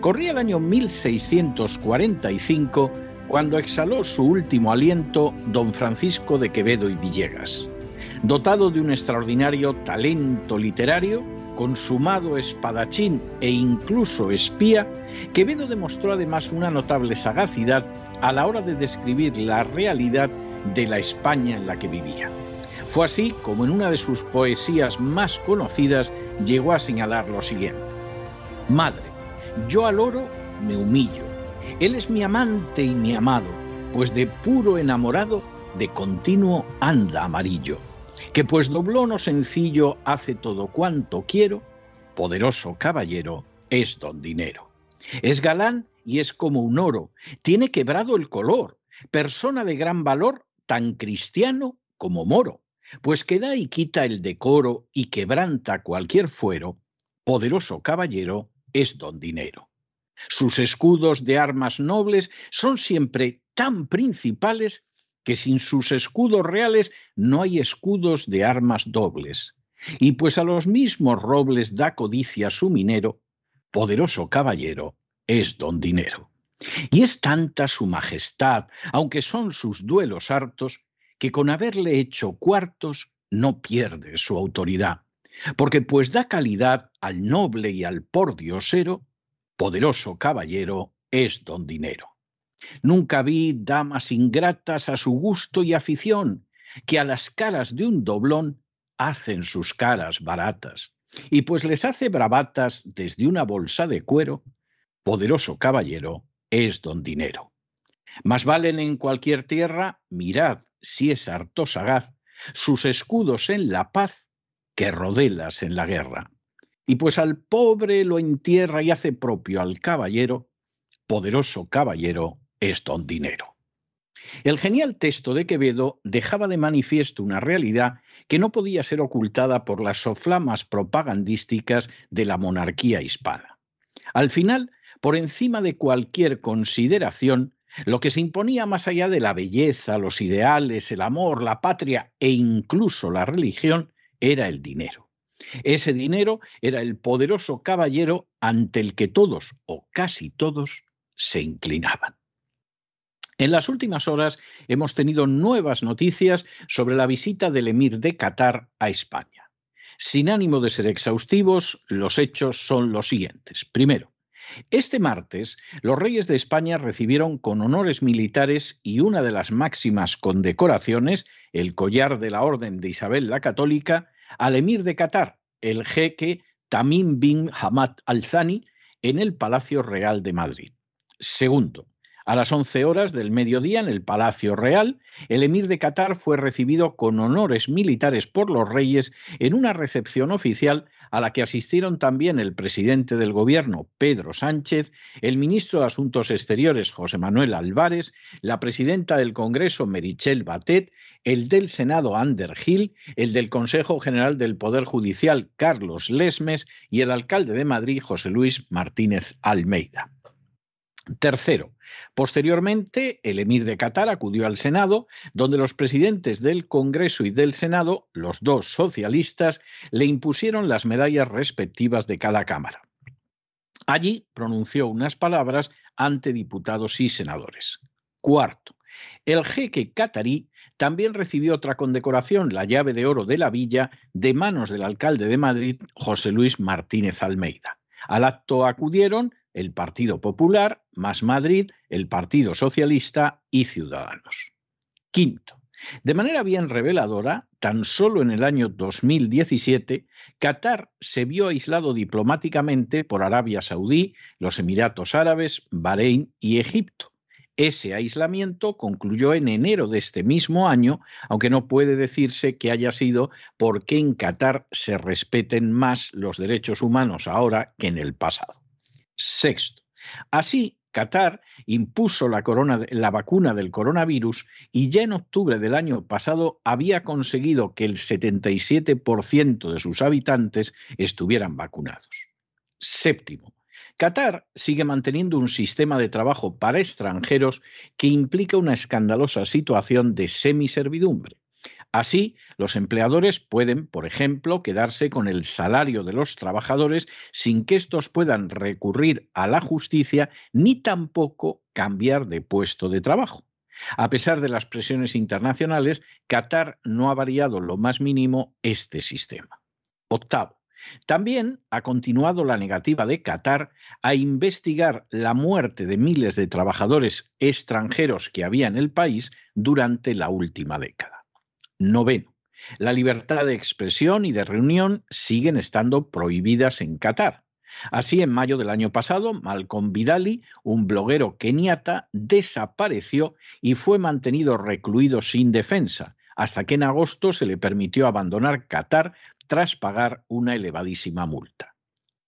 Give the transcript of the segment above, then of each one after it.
Corría el año 1645 cuando exhaló su último aliento don Francisco de Quevedo y Villegas. Dotado de un extraordinario talento literario, consumado espadachín e incluso espía, Quevedo demostró además una notable sagacidad a la hora de describir la realidad de la España en la que vivía. Fue así como en una de sus poesías más conocidas llegó a señalar lo siguiente. Madre, yo al oro me humillo. Él es mi amante y mi amado, pues de puro enamorado de continuo anda amarillo. Que pues doblono sencillo hace todo cuanto quiero, poderoso caballero es don dinero. Es galán y es como un oro, tiene quebrado el color, persona de gran valor, tan cristiano como moro, pues que da y quita el decoro y quebranta cualquier fuero, poderoso caballero es don dinero. Sus escudos de armas nobles son siempre tan principales que sin sus escudos reales no hay escudos de armas dobles. Y pues a los mismos robles da codicia su minero, poderoso caballero es don dinero. Y es tanta su majestad, aunque son sus duelos hartos, que con haberle hecho cuartos no pierde su autoridad, porque pues da calidad al noble y al pordiosero, poderoso caballero es don dinero. Nunca vi damas ingratas a su gusto y afición, que a las caras de un doblón hacen sus caras baratas, y pues les hace bravatas desde una bolsa de cuero, poderoso caballero es don dinero. Más valen en cualquier tierra, mirad si es harto sagaz, sus escudos en la paz que rodelas en la guerra. Y pues al pobre lo entierra y hace propio al caballero, poderoso caballero es don dinero. El genial texto de Quevedo dejaba de manifiesto una realidad que no podía ser ocultada por las soflamas propagandísticas de la monarquía hispana. Al final, por encima de cualquier consideración, lo que se imponía más allá de la belleza, los ideales, el amor, la patria e incluso la religión era el dinero. Ese dinero era el poderoso caballero ante el que todos o casi todos se inclinaban. En las últimas horas hemos tenido nuevas noticias sobre la visita del emir de Qatar a España. Sin ánimo de ser exhaustivos, los hechos son los siguientes. Primero, este martes, los reyes de España recibieron con honores militares y una de las máximas condecoraciones, el collar de la Orden de Isabel la Católica, al emir de Qatar, el jeque Tamim bin Hamad al-Thani, en el Palacio Real de Madrid. Segundo, a las 11 horas del mediodía en el Palacio Real, el emir de Qatar fue recibido con honores militares por los reyes en una recepción oficial a la que asistieron también el presidente del gobierno, Pedro Sánchez, el ministro de Asuntos Exteriores, José Manuel Álvarez, la presidenta del Congreso, Merichel Batet, el del Senado, Ander Gil, el del Consejo General del Poder Judicial, Carlos Lesmes, y el alcalde de Madrid, José Luis Martínez Almeida. Tercero, posteriormente, el emir de Qatar acudió al Senado, donde los presidentes del Congreso y del Senado, los dos socialistas, le impusieron las medallas respectivas de cada Cámara. Allí pronunció unas palabras ante diputados y senadores. Cuarto, el jeque catarí también recibió otra condecoración, la llave de oro de la villa, de manos del alcalde de Madrid, José Luis Martínez Almeida. Al acto acudieron el Partido Popular, más Madrid, el Partido Socialista y Ciudadanos. Quinto, de manera bien reveladora, tan solo en el año 2017, Qatar se vio aislado diplomáticamente por Arabia Saudí, los Emiratos Árabes, Bahrein y Egipto. Ese aislamiento concluyó en enero de este mismo año, aunque no puede decirse que haya sido porque en Qatar se respeten más los derechos humanos ahora que en el pasado. Sexto. Así, Qatar impuso la, la, vacuna del coronavirus y ya en octubre del año pasado había conseguido que el 77% de sus habitantes estuvieran vacunados. Séptimo. Qatar sigue manteniendo un sistema de trabajo para extranjeros que implica una escandalosa situación de semiservidumbre. Así, los empleadores pueden, por ejemplo, quedarse con el salario de los trabajadores sin que estos puedan recurrir a la justicia ni tampoco cambiar de puesto de trabajo. A pesar de las presiones internacionales, Qatar no ha variado lo más mínimo este sistema. Octavo. También ha continuado la negativa de Qatar a investigar la muerte de miles de trabajadores extranjeros que había en el país durante la última década. Noveno. La libertad de expresión y de reunión siguen estando prohibidas en Qatar. Así, en mayo del año pasado, Malcolm Vidali, un bloguero keniata, desapareció y fue mantenido recluido sin defensa, hasta que en agosto se le permitió abandonar Qatar tras pagar una elevadísima multa.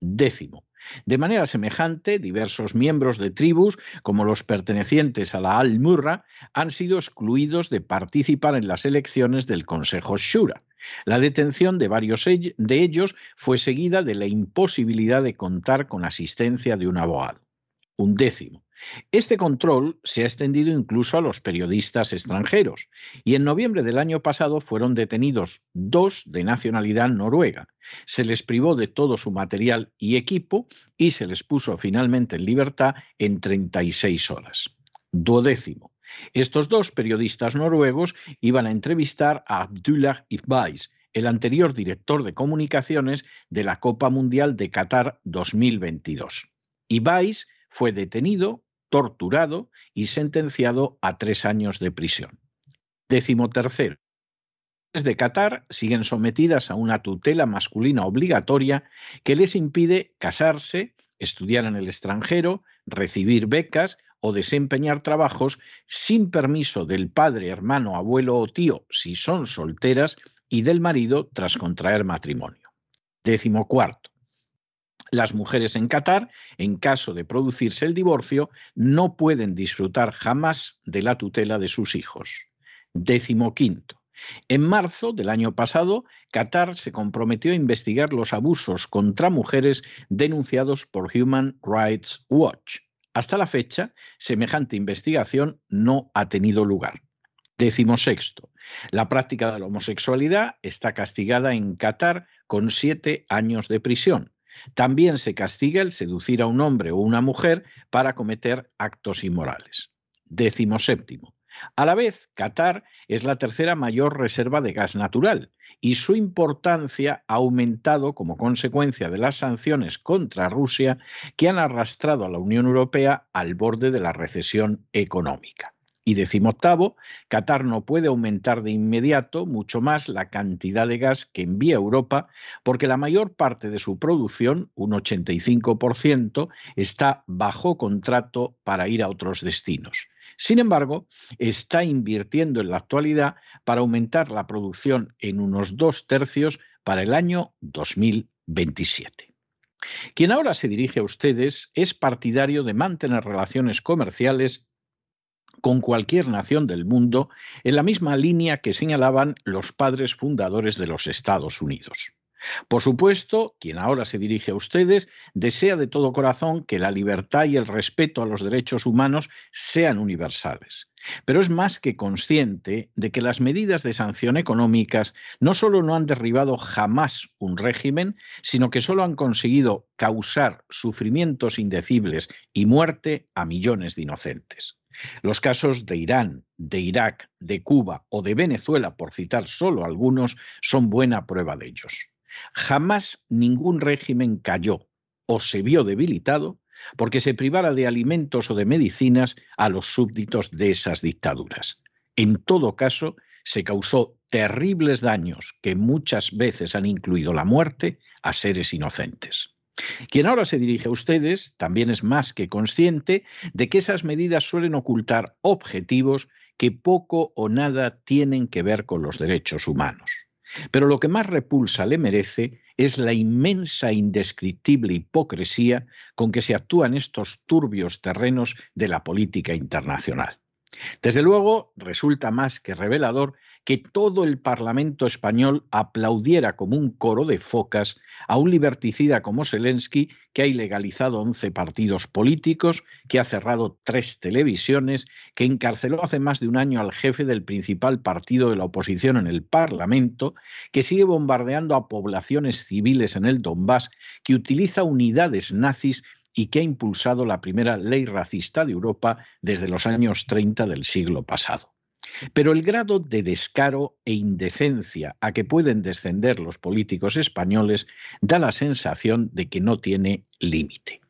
Décimo. De manera semejante, diversos miembros de tribus, como los pertenecientes a la Al-Murra, han sido excluidos de participar en las elecciones del Consejo Shura. La detención de varios de ellos fue seguida de la imposibilidad de contar con asistencia de un abogado. Un décimo. Este control se ha extendido incluso a los periodistas extranjeros y en noviembre del año pasado fueron detenidos dos de nacionalidad noruega. Se les privó de todo su material y equipo y se les puso finalmente en libertad en 36 horas. Duodécimo. Estos dos periodistas noruegos iban a entrevistar a Abdullah Ibais, el anterior director de comunicaciones de la Copa Mundial de Qatar 2022. Ibais fue detenido, torturado y sentenciado a tres años de prisión. Décimo tercero. de Qatar siguen sometidas a una tutela masculina obligatoria que les impide casarse, estudiar en el extranjero, recibir becas o desempeñar trabajos sin permiso del padre, hermano, abuelo o tío si son solteras y del marido tras contraer matrimonio. Décimo cuarto. Las mujeres en Qatar, en caso de producirse el divorcio, no pueden disfrutar jamás de la tutela de sus hijos. Décimo quinto. En marzo del año pasado, Qatar se comprometió a investigar los abusos contra mujeres denunciados por Human Rights Watch. Hasta la fecha, semejante investigación no ha tenido lugar. Décimo sexto. La práctica de la homosexualidad está castigada en Qatar con siete años de prisión. También se castiga el seducir a un hombre o una mujer para cometer actos inmorales. Décimo séptimo. A la vez, Qatar es la tercera mayor reserva de gas natural y su importancia ha aumentado como consecuencia de las sanciones contra Rusia que han arrastrado a la Unión Europea al borde de la recesión económica. Y decimoctavo, Qatar no puede aumentar de inmediato mucho más la cantidad de gas que envía Europa porque la mayor parte de su producción, un 85%, está bajo contrato para ir a otros destinos. Sin embargo, está invirtiendo en la actualidad para aumentar la producción en unos dos tercios para el año 2027. Quien ahora se dirige a ustedes es partidario de mantener relaciones comerciales con cualquier nación del mundo en la misma línea que señalaban los padres fundadores de los Estados Unidos. Por supuesto, quien ahora se dirige a ustedes desea de todo corazón que la libertad y el respeto a los derechos humanos sean universales. Pero es más que consciente de que las medidas de sanción económicas no solo no han derribado jamás un régimen, sino que solo han conseguido causar sufrimientos indecibles y muerte a millones de inocentes. Los casos de Irán, de Irak, de Cuba o de Venezuela, por citar solo algunos, son buena prueba de ellos. Jamás ningún régimen cayó o se vio debilitado porque se privara de alimentos o de medicinas a los súbditos de esas dictaduras. En todo caso, se causó terribles daños que muchas veces han incluido la muerte a seres inocentes. Quien ahora se dirige a ustedes también es más que consciente de que esas medidas suelen ocultar objetivos que poco o nada tienen que ver con los derechos humanos. Pero lo que más repulsa le merece es la inmensa indescriptible hipocresía con que se actúan estos turbios terrenos de la política internacional. Desde luego, resulta más que revelador que todo el Parlamento español aplaudiera como un coro de focas a un liberticida como Zelensky que ha ilegalizado 11 partidos políticos, que ha cerrado tres televisiones, que encarceló hace más de un año al jefe del principal partido de la oposición en el Parlamento, que sigue bombardeando a poblaciones civiles en el Donbass, que utiliza unidades nazis y que ha impulsado la primera ley racista de Europa desde los años 30 del siglo pasado. Pero el grado de descaro e indecencia a que pueden descender los políticos españoles da la sensación de que no tiene límite.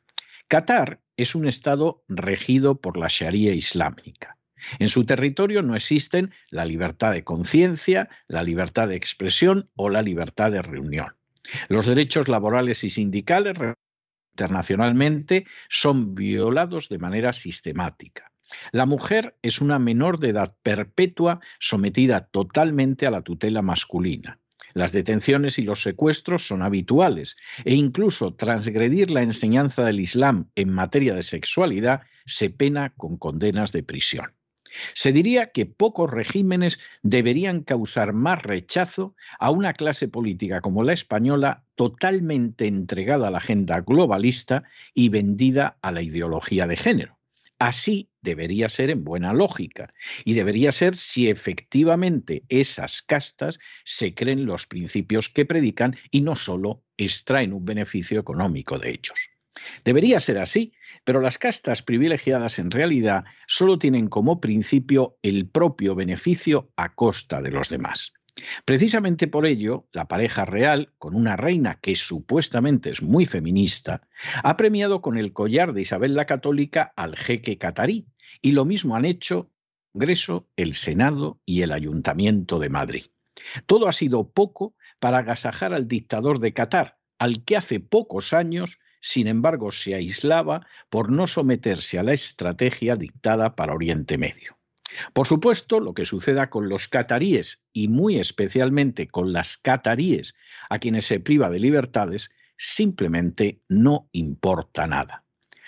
Qatar es un Estado regido por la Sharia islámica. En su territorio no existen la libertad de conciencia, la libertad de expresión o la libertad de reunión. Los derechos laborales y sindicales internacionalmente son violados de manera sistemática. La mujer es una menor de edad perpetua sometida totalmente a la tutela masculina. Las detenciones y los secuestros son habituales e incluso transgredir la enseñanza del Islam en materia de sexualidad se pena con condenas de prisión. Se diría que pocos regímenes deberían causar más rechazo a una clase política como la española totalmente entregada a la agenda globalista y vendida a la ideología de género. Así debería ser en buena lógica y debería ser si efectivamente esas castas se creen los principios que predican y no solo extraen un beneficio económico de ellos. Debería ser así, pero las castas privilegiadas en realidad solo tienen como principio el propio beneficio a costa de los demás. Precisamente por ello, la pareja real, con una reina que supuestamente es muy feminista, ha premiado con el collar de Isabel la Católica al jeque catarí, y lo mismo han hecho el Congreso, el Senado y el Ayuntamiento de Madrid. Todo ha sido poco para agasajar al dictador de Qatar, al que hace pocos años, sin embargo, se aislaba por no someterse a la estrategia dictada para Oriente Medio. Por supuesto, lo que suceda con los cataríes y muy especialmente con las cataríes a quienes se priva de libertades simplemente no importa nada.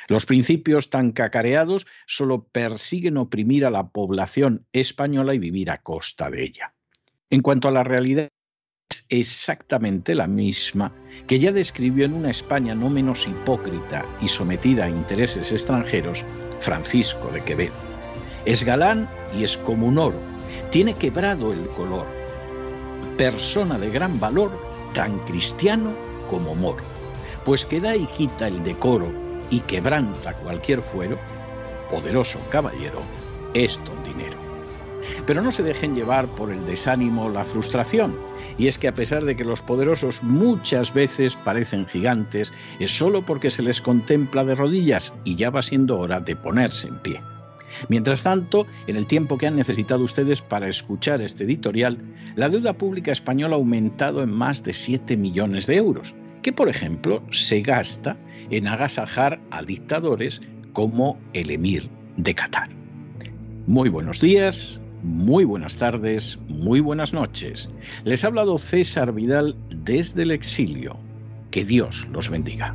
Los principios tan cacareados solo persiguen oprimir a la población española y vivir a costa de ella. En cuanto a la realidad, es exactamente la misma que ya describió en una España no menos hipócrita y sometida a intereses extranjeros Francisco de Quevedo. Es galán y es como un oro. Tiene quebrado el color. Persona de gran valor, tan cristiano como moro. Pues que da y quita el decoro y quebranta cualquier fuero, poderoso caballero, es don dinero. Pero no se dejen llevar por el desánimo la frustración. Y es que a pesar de que los poderosos muchas veces parecen gigantes, es solo porque se les contempla de rodillas y ya va siendo hora de ponerse en pie. Mientras tanto, en el tiempo que han necesitado ustedes para escuchar este editorial, la deuda pública española ha aumentado en más de 7 millones de euros, que por ejemplo se gasta en agasajar a dictadores como el emir de Qatar. Muy buenos días, muy buenas tardes, muy buenas noches. Les ha hablado César Vidal desde el exilio. Que Dios los bendiga.